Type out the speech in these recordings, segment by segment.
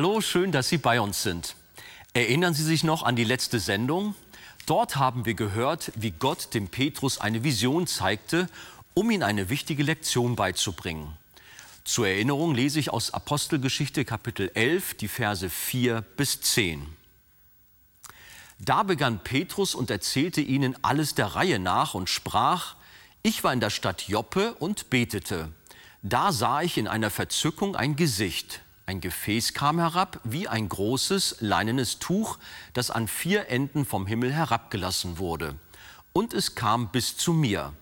Hallo, schön, dass Sie bei uns sind. Erinnern Sie sich noch an die letzte Sendung? Dort haben wir gehört, wie Gott dem Petrus eine Vision zeigte, um ihm eine wichtige Lektion beizubringen. Zur Erinnerung lese ich aus Apostelgeschichte Kapitel 11 die Verse 4 bis 10. Da begann Petrus und erzählte ihnen alles der Reihe nach und sprach, ich war in der Stadt Joppe und betete. Da sah ich in einer Verzückung ein Gesicht, ein Gefäß kam herab wie ein großes leinenes Tuch, das an vier Enden vom Himmel herabgelassen wurde. Und es kam bis zu mir.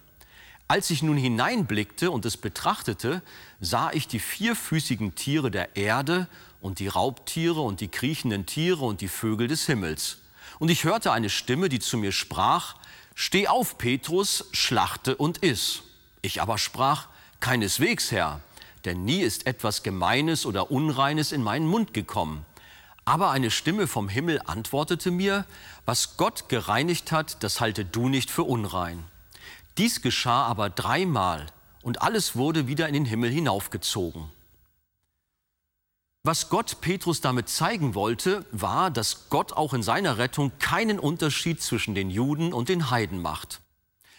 Als ich nun hineinblickte und es betrachtete, sah ich die vierfüßigen Tiere der Erde und die Raubtiere und die kriechenden Tiere und die Vögel des Himmels. Und ich hörte eine Stimme, die zu mir sprach, Steh auf, Petrus, schlachte und iss. Ich aber sprach, Keineswegs, Herr, denn nie ist etwas Gemeines oder Unreines in meinen Mund gekommen. Aber eine Stimme vom Himmel antwortete mir, was Gott gereinigt hat, das halte du nicht für unrein. Dies geschah aber dreimal und alles wurde wieder in den Himmel hinaufgezogen. Was Gott Petrus damit zeigen wollte, war, dass Gott auch in seiner Rettung keinen Unterschied zwischen den Juden und den Heiden macht.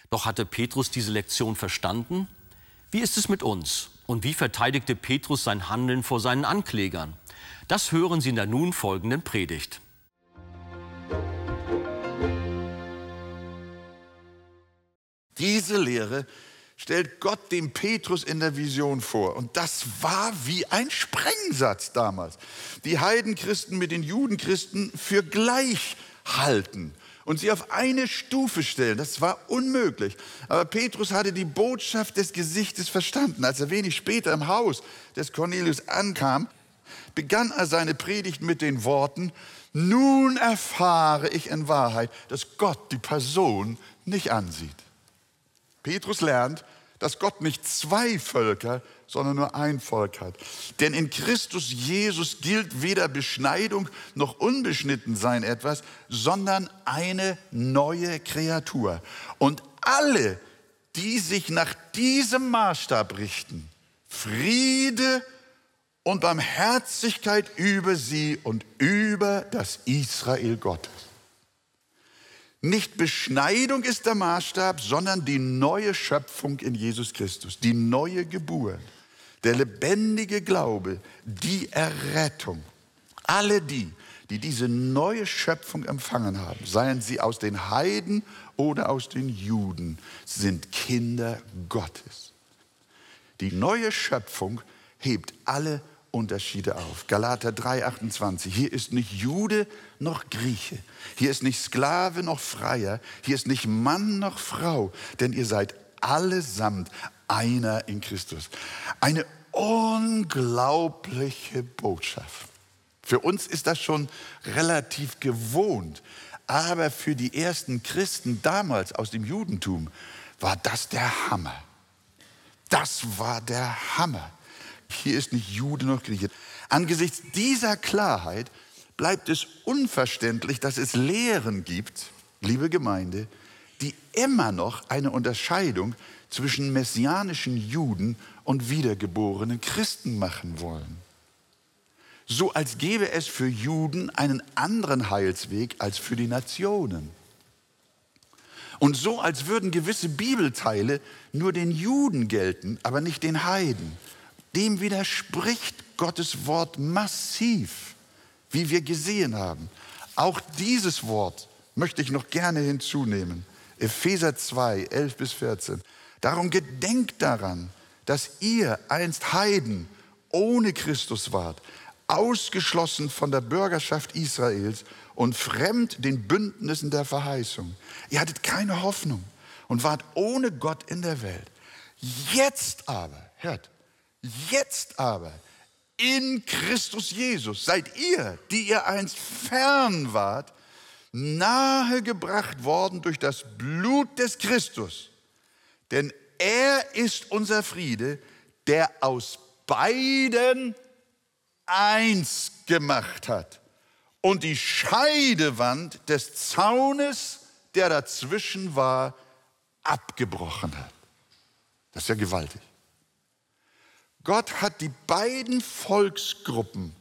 Doch hatte Petrus diese Lektion verstanden? Wie ist es mit uns? Und wie verteidigte Petrus sein Handeln vor seinen Anklägern? Das hören Sie in der nun folgenden Predigt. Diese Lehre stellt Gott dem Petrus in der Vision vor. Und das war wie ein Sprengsatz damals. Die Heidenchristen mit den Judenchristen für gleich halten und sie auf eine Stufe stellen. Das war unmöglich. Aber Petrus hatte die Botschaft des Gesichtes verstanden. Als er wenig später im Haus des Cornelius ankam, begann er seine Predigt mit den Worten, nun erfahre ich in Wahrheit, dass Gott die Person nicht ansieht. Petrus lernt, dass Gott nicht zwei Völker, sondern nur ein Volk hat. Denn in Christus Jesus gilt weder Beschneidung noch Unbeschnittensein etwas, sondern eine neue Kreatur. Und alle, die sich nach diesem Maßstab richten, Friede und Barmherzigkeit über sie und über das Israel Gottes. Nicht Beschneidung ist der Maßstab, sondern die neue Schöpfung in Jesus Christus, die neue Geburt der lebendige Glaube, die Errettung. Alle die, die diese neue Schöpfung empfangen haben, seien sie aus den Heiden oder aus den Juden, sind Kinder Gottes. Die neue Schöpfung hebt alle Unterschiede auf. Galater 3:28. Hier ist nicht Jude noch Grieche. Hier ist nicht Sklave noch Freier. Hier ist nicht Mann noch Frau. Denn ihr seid allesamt einer in Christus. Eine unglaubliche Botschaft. Für uns ist das schon relativ gewohnt, aber für die ersten Christen damals aus dem Judentum war das der Hammer. Das war der Hammer. Hier ist nicht Jude noch Grieche. Angesichts dieser Klarheit bleibt es unverständlich, dass es Lehren gibt, liebe Gemeinde, die immer noch eine Unterscheidung zwischen messianischen Juden und wiedergeborenen Christen machen wollen. So als gäbe es für Juden einen anderen Heilsweg als für die Nationen. Und so als würden gewisse Bibelteile nur den Juden gelten, aber nicht den Heiden. Dem widerspricht Gottes Wort massiv, wie wir gesehen haben. Auch dieses Wort möchte ich noch gerne hinzunehmen. Epheser 2, 11 bis 14. Darum gedenkt daran, dass ihr einst Heiden ohne Christus wart, ausgeschlossen von der Bürgerschaft Israels und fremd den Bündnissen der Verheißung. Ihr hattet keine Hoffnung und wart ohne Gott in der Welt. Jetzt aber, hört, jetzt aber in Christus Jesus seid ihr, die ihr einst fern wart, nahegebracht worden durch das Blut des Christus denn er ist unser Friede, der aus beiden eins gemacht hat und die Scheidewand des Zaunes, der dazwischen war, abgebrochen hat. Das ist ja gewaltig. Gott hat die beiden Volksgruppen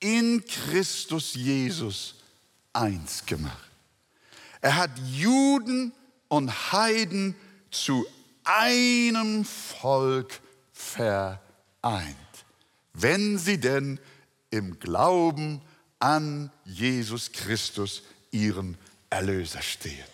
in Christus Jesus eins gemacht. Er hat Juden und Heiden zu einem Volk vereint, wenn sie denn im Glauben an Jesus Christus, ihren Erlöser, stehen.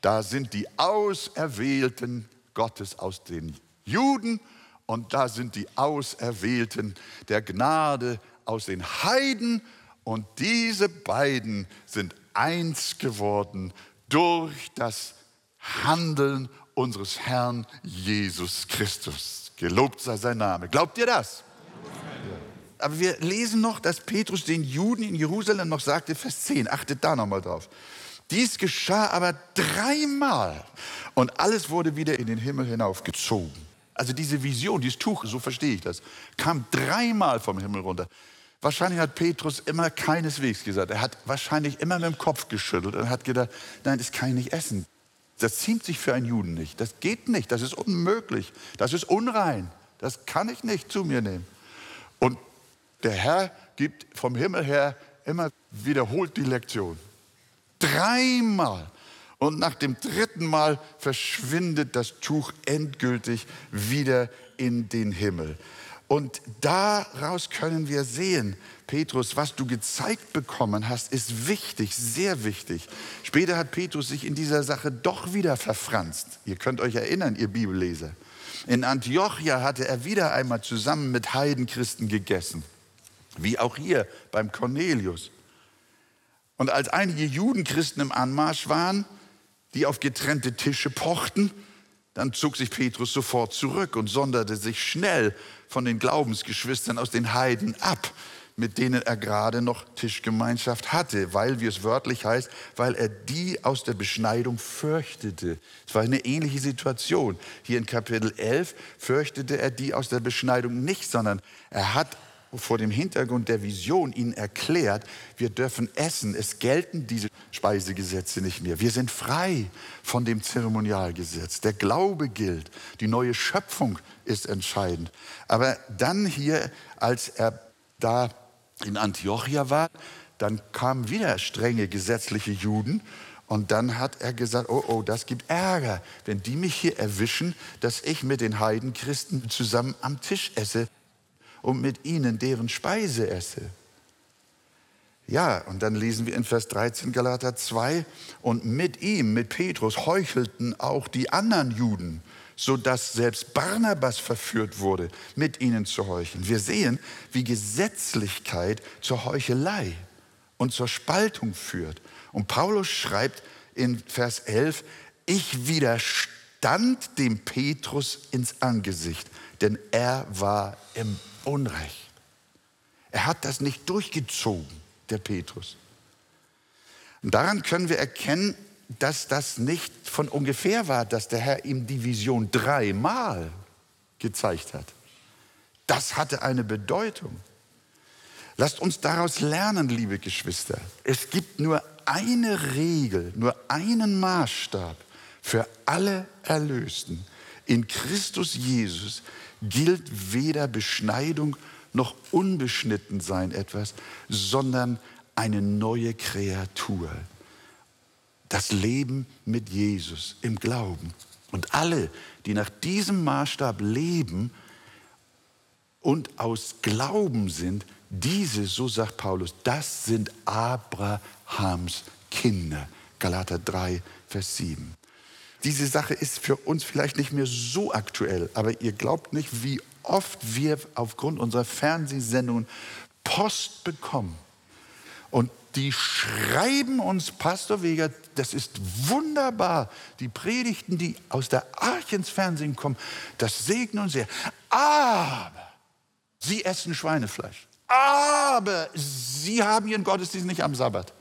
Da sind die Auserwählten Gottes aus den Juden und da sind die Auserwählten der Gnade aus den Heiden und diese beiden sind eins geworden durch das Handeln unseres Herrn Jesus Christus. Gelobt sei sein Name. Glaubt ihr das? Aber wir lesen noch, dass Petrus den Juden in Jerusalem noch sagte, Vers 10, achtet da nochmal drauf. Dies geschah aber dreimal und alles wurde wieder in den Himmel hinaufgezogen. Also diese Vision, dieses Tuch, so verstehe ich das, kam dreimal vom Himmel runter. Wahrscheinlich hat Petrus immer keineswegs gesagt. Er hat wahrscheinlich immer mit dem Kopf geschüttelt und hat gedacht, nein, das kann ich nicht essen. Das ziemt sich für einen Juden nicht. Das geht nicht. Das ist unmöglich. Das ist unrein. Das kann ich nicht zu mir nehmen. Und der Herr gibt vom Himmel her immer wiederholt die Lektion. Dreimal. Und nach dem dritten Mal verschwindet das Tuch endgültig wieder in den Himmel. Und daraus können wir sehen, Petrus, was du gezeigt bekommen hast, ist wichtig, sehr wichtig. Später hat Petrus sich in dieser Sache doch wieder verfranst. Ihr könnt euch erinnern, ihr Bibelleser. In Antiochia hatte er wieder einmal zusammen mit Heidenchristen gegessen, wie auch hier beim Cornelius. Und als einige Judenchristen im Anmarsch waren, die auf getrennte Tische pochten, dann zog sich Petrus sofort zurück und sonderte sich schnell von den Glaubensgeschwistern aus den Heiden ab, mit denen er gerade noch Tischgemeinschaft hatte, weil, wie es wörtlich heißt, weil er die aus der Beschneidung fürchtete. Es war eine ähnliche Situation. Hier in Kapitel 11 fürchtete er die aus der Beschneidung nicht, sondern er hat vor dem Hintergrund der Vision ihnen erklärt, wir dürfen essen, es gelten diese Speisegesetze nicht mehr. Wir sind frei von dem Zeremonialgesetz. Der Glaube gilt, die neue Schöpfung ist entscheidend. Aber dann hier, als er da in Antiochia war, dann kamen wieder strenge gesetzliche Juden und dann hat er gesagt, oh, oh, das gibt Ärger, wenn die mich hier erwischen, dass ich mit den Heidenchristen zusammen am Tisch esse und mit ihnen deren Speise esse. Ja, und dann lesen wir in Vers 13 Galater 2, und mit ihm, mit Petrus, heuchelten auch die anderen Juden, sodass selbst Barnabas verführt wurde, mit ihnen zu heucheln. Wir sehen, wie Gesetzlichkeit zur Heuchelei und zur Spaltung führt. Und Paulus schreibt in Vers 11, ich widerstand dem Petrus ins Angesicht, denn er war im Unrecht. Er hat das nicht durchgezogen, der Petrus. Und daran können wir erkennen, dass das nicht von ungefähr war, dass der Herr ihm die Vision dreimal gezeigt hat. Das hatte eine Bedeutung. Lasst uns daraus lernen, liebe Geschwister. Es gibt nur eine Regel, nur einen Maßstab für alle Erlösten. In Christus Jesus gilt weder Beschneidung noch Unbeschnittensein etwas, sondern eine neue Kreatur. Das Leben mit Jesus im Glauben. Und alle, die nach diesem Maßstab leben und aus Glauben sind, diese, so sagt Paulus, das sind Abrahams Kinder. Galater 3, Vers 7. Diese Sache ist für uns vielleicht nicht mehr so aktuell, aber ihr glaubt nicht, wie oft wir aufgrund unserer Fernsehsendungen Post bekommen. Und die schreiben uns, Pastor Weger, das ist wunderbar. Die Predigten, die aus der Arche ins Fernsehen kommen, das segnen uns sehr. Aber sie essen Schweinefleisch. Aber sie haben ihren Gottesdienst nicht am Sabbat.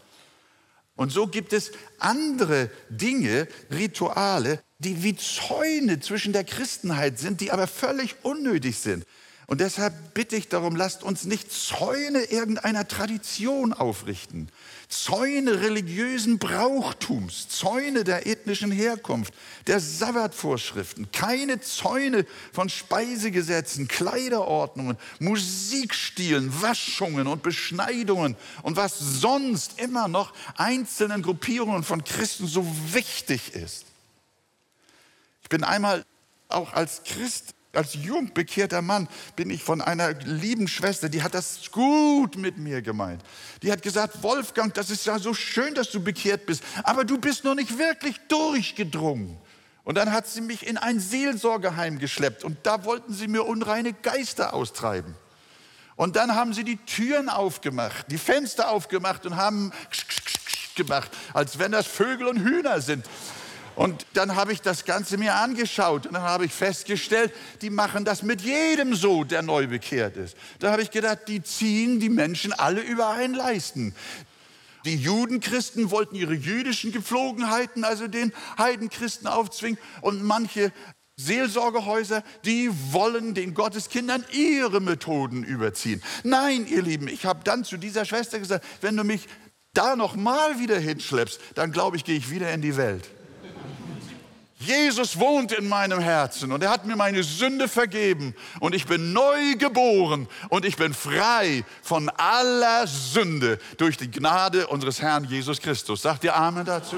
Und so gibt es andere Dinge, Rituale, die wie Zäune zwischen der Christenheit sind, die aber völlig unnötig sind. Und deshalb bitte ich darum, lasst uns nicht Zäune irgendeiner Tradition aufrichten, Zäune religiösen Brauchtums, Zäune der ethnischen Herkunft, der Sabbatvorschriften, keine Zäune von Speisegesetzen, Kleiderordnungen, Musikstilen, Waschungen und Beschneidungen und was sonst immer noch einzelnen Gruppierungen von Christen so wichtig ist. Ich bin einmal auch als Christ als jung bekehrter Mann bin ich von einer lieben Schwester, die hat das gut mit mir gemeint. Die hat gesagt, Wolfgang, das ist ja so schön, dass du bekehrt bist, aber du bist noch nicht wirklich durchgedrungen. Und dann hat sie mich in ein Seelsorgeheim geschleppt und da wollten sie mir unreine Geister austreiben. Und dann haben sie die Türen aufgemacht, die Fenster aufgemacht und haben gemacht, als wenn das Vögel und Hühner sind. Und dann habe ich das Ganze mir angeschaut und dann habe ich festgestellt, die machen das mit jedem so, der neu bekehrt ist. Da habe ich gedacht, die ziehen die Menschen alle über einen Leisten. Die Judenchristen wollten ihre jüdischen Gepflogenheiten, also den Heidenchristen aufzwingen und manche Seelsorgehäuser, die wollen den Gotteskindern ihre Methoden überziehen. Nein, ihr Lieben, ich habe dann zu dieser Schwester gesagt, wenn du mich da noch mal wieder hinschleppst, dann glaube ich, gehe ich wieder in die Welt. Jesus wohnt in meinem Herzen und er hat mir meine Sünde vergeben und ich bin neu geboren und ich bin frei von aller Sünde durch die Gnade unseres Herrn Jesus Christus. Sagt ihr Amen dazu?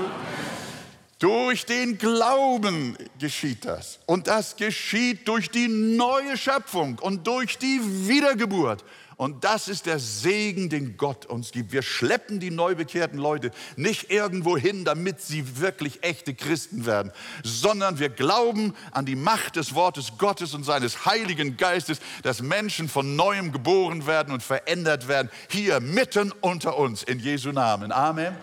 Durch den Glauben geschieht das. Und das geschieht durch die neue Schöpfung und durch die Wiedergeburt. Und das ist der Segen, den Gott uns gibt. Wir schleppen die neu bekehrten Leute nicht irgendwo hin, damit sie wirklich echte Christen werden, sondern wir glauben an die Macht des Wortes Gottes und seines Heiligen Geistes, dass Menschen von neuem geboren werden und verändert werden, hier mitten unter uns, in Jesu Namen. Amen.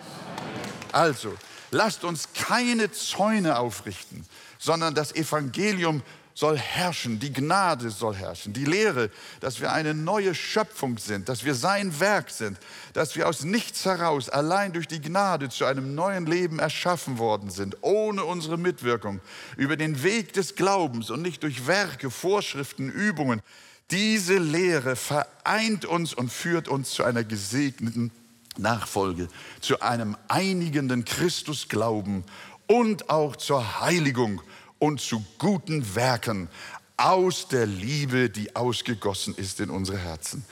Also, lasst uns keine Zäune aufrichten, sondern das Evangelium soll herrschen, die Gnade soll herrschen, die Lehre, dass wir eine neue Schöpfung sind, dass wir sein Werk sind, dass wir aus nichts heraus allein durch die Gnade zu einem neuen Leben erschaffen worden sind, ohne unsere Mitwirkung, über den Weg des Glaubens und nicht durch Werke, Vorschriften, Übungen. Diese Lehre vereint uns und führt uns zu einer gesegneten Nachfolge, zu einem einigenden Christusglauben und auch zur Heiligung und zu guten Werken aus der Liebe, die ausgegossen ist in unsere Herzen.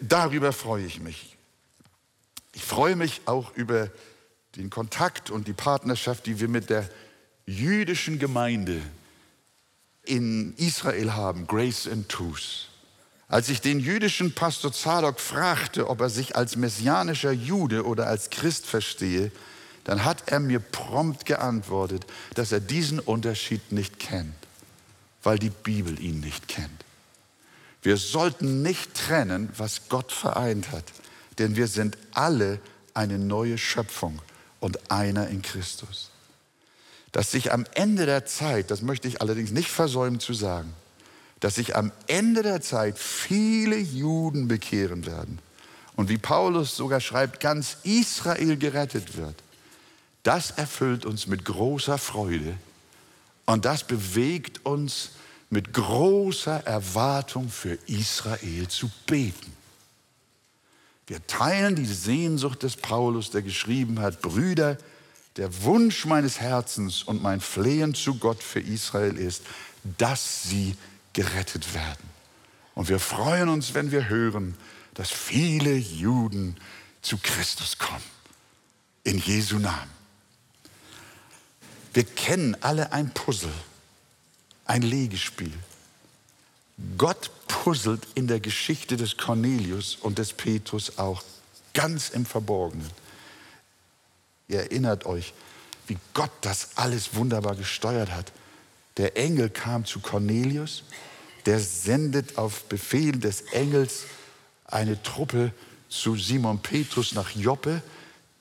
Darüber freue ich mich. Ich freue mich auch über den Kontakt und die Partnerschaft, die wir mit der jüdischen Gemeinde in Israel haben, Grace and Truth. Als ich den jüdischen Pastor Zadok fragte, ob er sich als messianischer Jude oder als Christ verstehe, dann hat er mir prompt geantwortet, dass er diesen Unterschied nicht kennt, weil die Bibel ihn nicht kennt. Wir sollten nicht trennen, was Gott vereint hat, denn wir sind alle eine neue Schöpfung und einer in Christus. Dass sich am Ende der Zeit, das möchte ich allerdings nicht versäumen zu sagen, dass sich am Ende der Zeit viele Juden bekehren werden und wie Paulus sogar schreibt, ganz Israel gerettet wird das erfüllt uns mit großer Freude und das bewegt uns mit großer Erwartung für Israel zu beten. Wir teilen die Sehnsucht des Paulus, der geschrieben hat, Brüder, der Wunsch meines Herzens und mein Flehen zu Gott für Israel ist, dass sie gerettet werden. Und wir freuen uns, wenn wir hören, dass viele Juden zu Christus kommen. In Jesu Namen. Wir kennen alle ein Puzzle, ein Legespiel. Gott puzzelt in der Geschichte des Cornelius und des Petrus auch ganz im Verborgenen. Ihr erinnert euch, wie Gott das alles wunderbar gesteuert hat. Der Engel kam zu Cornelius, der sendet auf Befehl des Engels eine Truppe zu Simon Petrus nach Joppe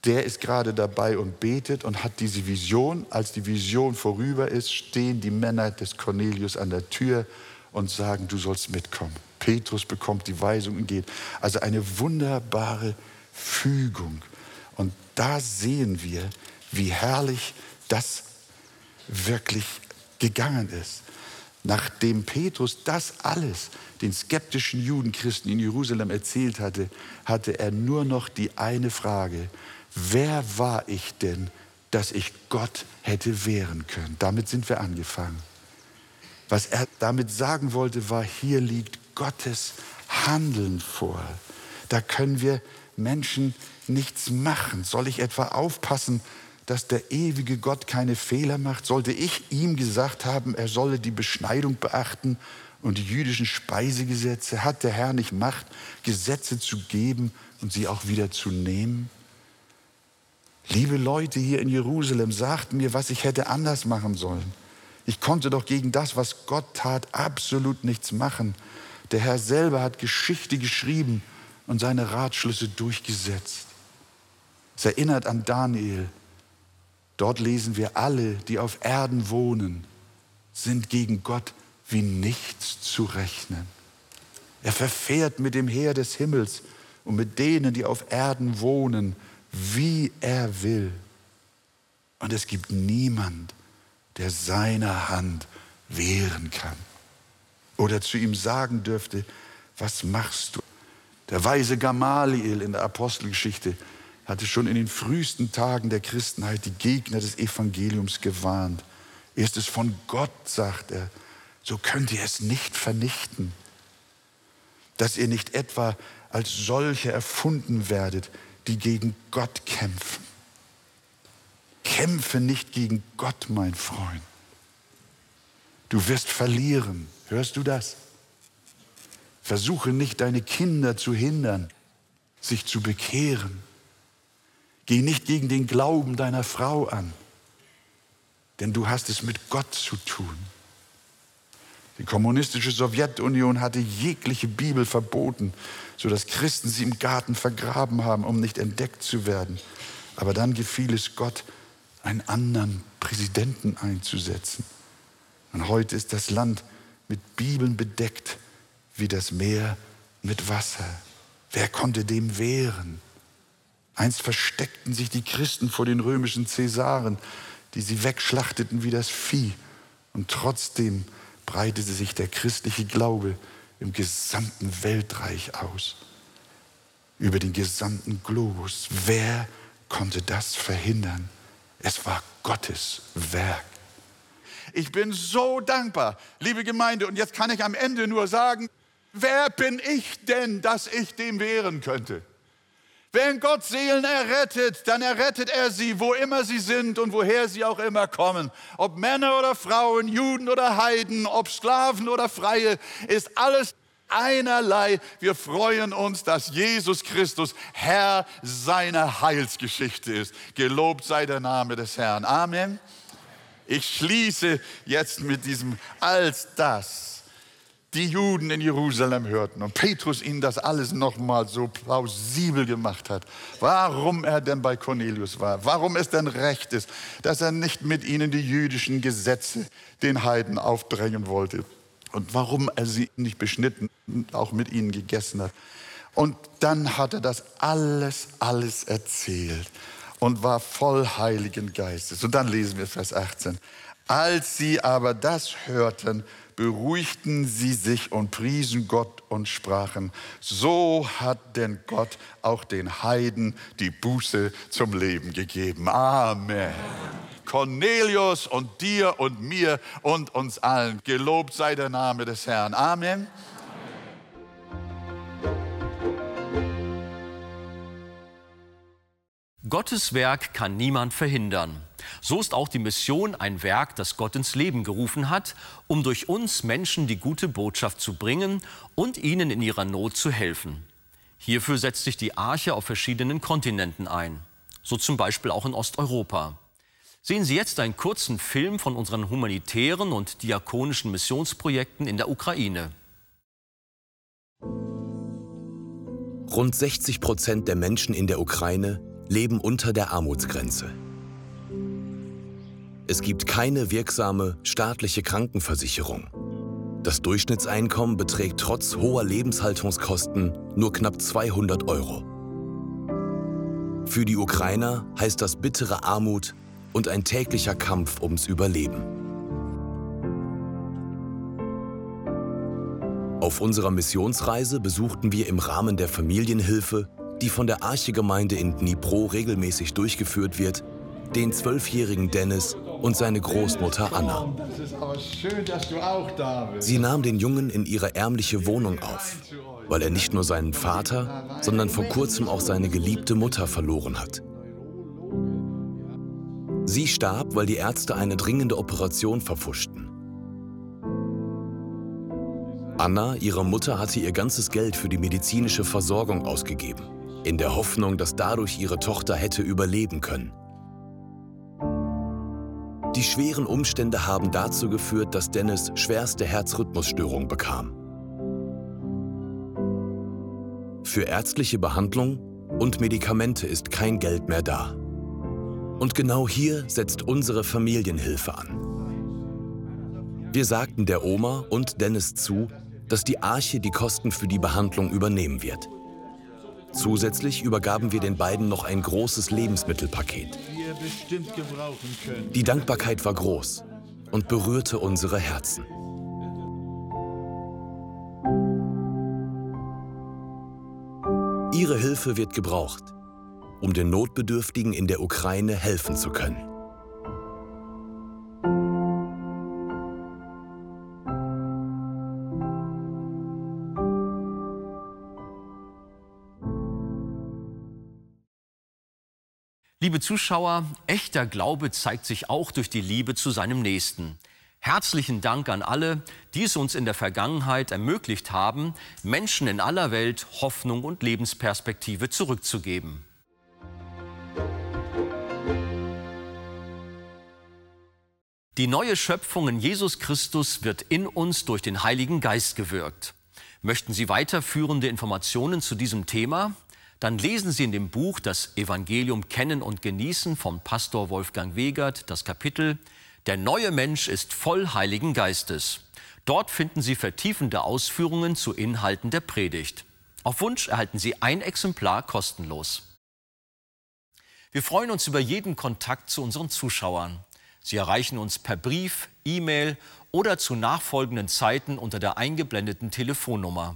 der ist gerade dabei und betet und hat diese Vision. Als die Vision vorüber ist, stehen die Männer des Cornelius an der Tür und sagen, du sollst mitkommen. Petrus bekommt die Weisung und geht. Also eine wunderbare Fügung. Und da sehen wir, wie herrlich das wirklich gegangen ist. Nachdem Petrus das alles den skeptischen Judenchristen in Jerusalem erzählt hatte, hatte er nur noch die eine Frage, wer war ich denn, dass ich Gott hätte wehren können? Damit sind wir angefangen. Was er damit sagen wollte, war, hier liegt Gottes Handeln vor. Da können wir Menschen nichts machen. Soll ich etwa aufpassen, dass der ewige Gott keine Fehler macht? Sollte ich ihm gesagt haben, er solle die Beschneidung beachten und die jüdischen Speisegesetze? Hat der Herr nicht Macht, Gesetze zu geben und sie auch wieder zu nehmen? Liebe Leute hier in Jerusalem, sagt mir, was ich hätte anders machen sollen. Ich konnte doch gegen das, was Gott tat, absolut nichts machen. Der Herr selber hat Geschichte geschrieben und seine Ratschlüsse durchgesetzt. Es erinnert an Daniel. Dort lesen wir, alle, die auf Erden wohnen, sind gegen Gott wie nichts zu rechnen. Er verfährt mit dem Heer des Himmels und mit denen, die auf Erden wohnen, wie er will. Und es gibt niemand, der seiner Hand wehren kann. Oder zu ihm sagen dürfte, was machst du? Der weise Gamaliel in der Apostelgeschichte hatte schon in den frühesten Tagen der Christenheit die Gegner des Evangeliums gewarnt. Ist es von Gott, sagt er, so könnt ihr es nicht vernichten. Dass ihr nicht etwa als solche erfunden werdet, die gegen Gott kämpfen. Kämpfe nicht gegen Gott, mein Freund. Du wirst verlieren. Hörst du das? Versuche nicht deine Kinder zu hindern, sich zu bekehren. Geh nicht gegen den Glauben deiner Frau an, denn du hast es mit Gott zu tun. Die kommunistische Sowjetunion hatte jegliche Bibel verboten, sodass Christen sie im Garten vergraben haben, um nicht entdeckt zu werden. Aber dann gefiel es Gott, einen anderen Präsidenten einzusetzen. Und heute ist das Land mit Bibeln bedeckt wie das Meer mit Wasser. Wer konnte dem wehren? Einst versteckten sich die Christen vor den römischen Cäsaren, die sie wegschlachteten wie das Vieh. Und trotzdem breitete sich der christliche Glaube im gesamten Weltreich aus, über den gesamten Globus. Wer konnte das verhindern? Es war Gottes Werk. Ich bin so dankbar, liebe Gemeinde. Und jetzt kann ich am Ende nur sagen, wer bin ich denn, dass ich dem wehren könnte? Wenn Gott Seelen errettet, dann errettet er sie, wo immer sie sind und woher sie auch immer kommen. Ob Männer oder Frauen, Juden oder Heiden, ob Sklaven oder Freie, ist alles einerlei. Wir freuen uns, dass Jesus Christus Herr seiner Heilsgeschichte ist. Gelobt sei der Name des Herrn. Amen. Ich schließe jetzt mit diesem, als das die Juden in Jerusalem hörten und Petrus ihnen das alles nochmal so plausibel gemacht hat, warum er denn bei Cornelius war, warum es denn recht ist, dass er nicht mit ihnen die jüdischen Gesetze den Heiden aufdrängen wollte und warum er sie nicht beschnitten, auch mit ihnen gegessen hat. Und dann hat er das alles, alles erzählt und war voll Heiligen Geistes. Und dann lesen wir Vers 18. Als sie aber das hörten, beruhigten sie sich und priesen Gott und sprachen, so hat denn Gott auch den Heiden die Buße zum Leben gegeben. Amen. Cornelius und dir und mir und uns allen. Gelobt sei der Name des Herrn. Amen. Gottes Werk kann niemand verhindern. So ist auch die Mission ein Werk, das Gott ins Leben gerufen hat, um durch uns Menschen die gute Botschaft zu bringen und ihnen in ihrer Not zu helfen. Hierfür setzt sich die Arche auf verschiedenen Kontinenten ein, so zum Beispiel auch in Osteuropa. Sehen Sie jetzt einen kurzen Film von unseren humanitären und diakonischen Missionsprojekten in der Ukraine. Rund 60 Prozent der Menschen in der Ukraine leben unter der Armutsgrenze. Es gibt keine wirksame staatliche Krankenversicherung. Das Durchschnittseinkommen beträgt trotz hoher Lebenshaltungskosten nur knapp 200 Euro. Für die Ukrainer heißt das bittere Armut und ein täglicher Kampf ums Überleben. Auf unserer Missionsreise besuchten wir im Rahmen der Familienhilfe, die von der Archegemeinde in Dnipro regelmäßig durchgeführt wird, den zwölfjährigen Dennis und seine Großmutter Anna. Sie nahm den Jungen in ihre ärmliche Wohnung auf, weil er nicht nur seinen Vater, sondern vor kurzem auch seine geliebte Mutter verloren hat. Sie starb, weil die Ärzte eine dringende Operation verpfuschten. Anna, ihre Mutter, hatte ihr ganzes Geld für die medizinische Versorgung ausgegeben, in der Hoffnung, dass dadurch ihre Tochter hätte überleben können. Die schweren Umstände haben dazu geführt, dass Dennis schwerste Herzrhythmusstörung bekam. Für ärztliche Behandlung und Medikamente ist kein Geld mehr da. Und genau hier setzt unsere Familienhilfe an. Wir sagten der Oma und Dennis zu, dass die Arche die Kosten für die Behandlung übernehmen wird. Zusätzlich übergaben wir den beiden noch ein großes Lebensmittelpaket. Bestimmt gebrauchen können. Die Dankbarkeit war groß und berührte unsere Herzen. Ihre Hilfe wird gebraucht, um den Notbedürftigen in der Ukraine helfen zu können. Liebe Zuschauer, echter Glaube zeigt sich auch durch die Liebe zu seinem Nächsten. Herzlichen Dank an alle, die es uns in der Vergangenheit ermöglicht haben, Menschen in aller Welt Hoffnung und Lebensperspektive zurückzugeben. Die neue Schöpfung in Jesus Christus wird in uns durch den Heiligen Geist gewirkt. Möchten Sie weiterführende Informationen zu diesem Thema? Dann lesen Sie in dem Buch Das Evangelium Kennen und Genießen von Pastor Wolfgang Wegert das Kapitel Der neue Mensch ist voll Heiligen Geistes. Dort finden Sie vertiefende Ausführungen zu Inhalten der Predigt. Auf Wunsch erhalten Sie ein Exemplar kostenlos. Wir freuen uns über jeden Kontakt zu unseren Zuschauern. Sie erreichen uns per Brief, E-Mail oder zu nachfolgenden Zeiten unter der eingeblendeten Telefonnummer.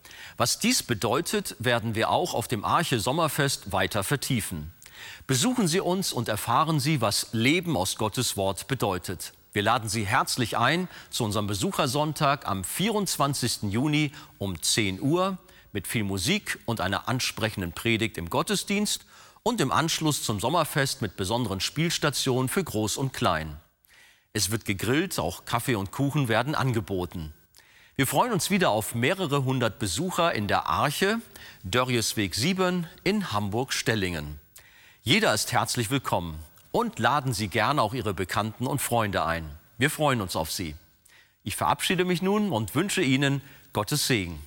Was dies bedeutet, werden wir auch auf dem Arche Sommerfest weiter vertiefen. Besuchen Sie uns und erfahren Sie, was Leben aus Gottes Wort bedeutet. Wir laden Sie herzlich ein zu unserem Besuchersonntag am 24. Juni um 10 Uhr mit viel Musik und einer ansprechenden Predigt im Gottesdienst und im Anschluss zum Sommerfest mit besonderen Spielstationen für Groß und Klein. Es wird gegrillt, auch Kaffee und Kuchen werden angeboten. Wir freuen uns wieder auf mehrere hundert Besucher in der Arche, Dörriesweg 7 in Hamburg-Stellingen. Jeder ist herzlich willkommen und laden Sie gerne auch Ihre Bekannten und Freunde ein. Wir freuen uns auf Sie. Ich verabschiede mich nun und wünsche Ihnen Gottes Segen.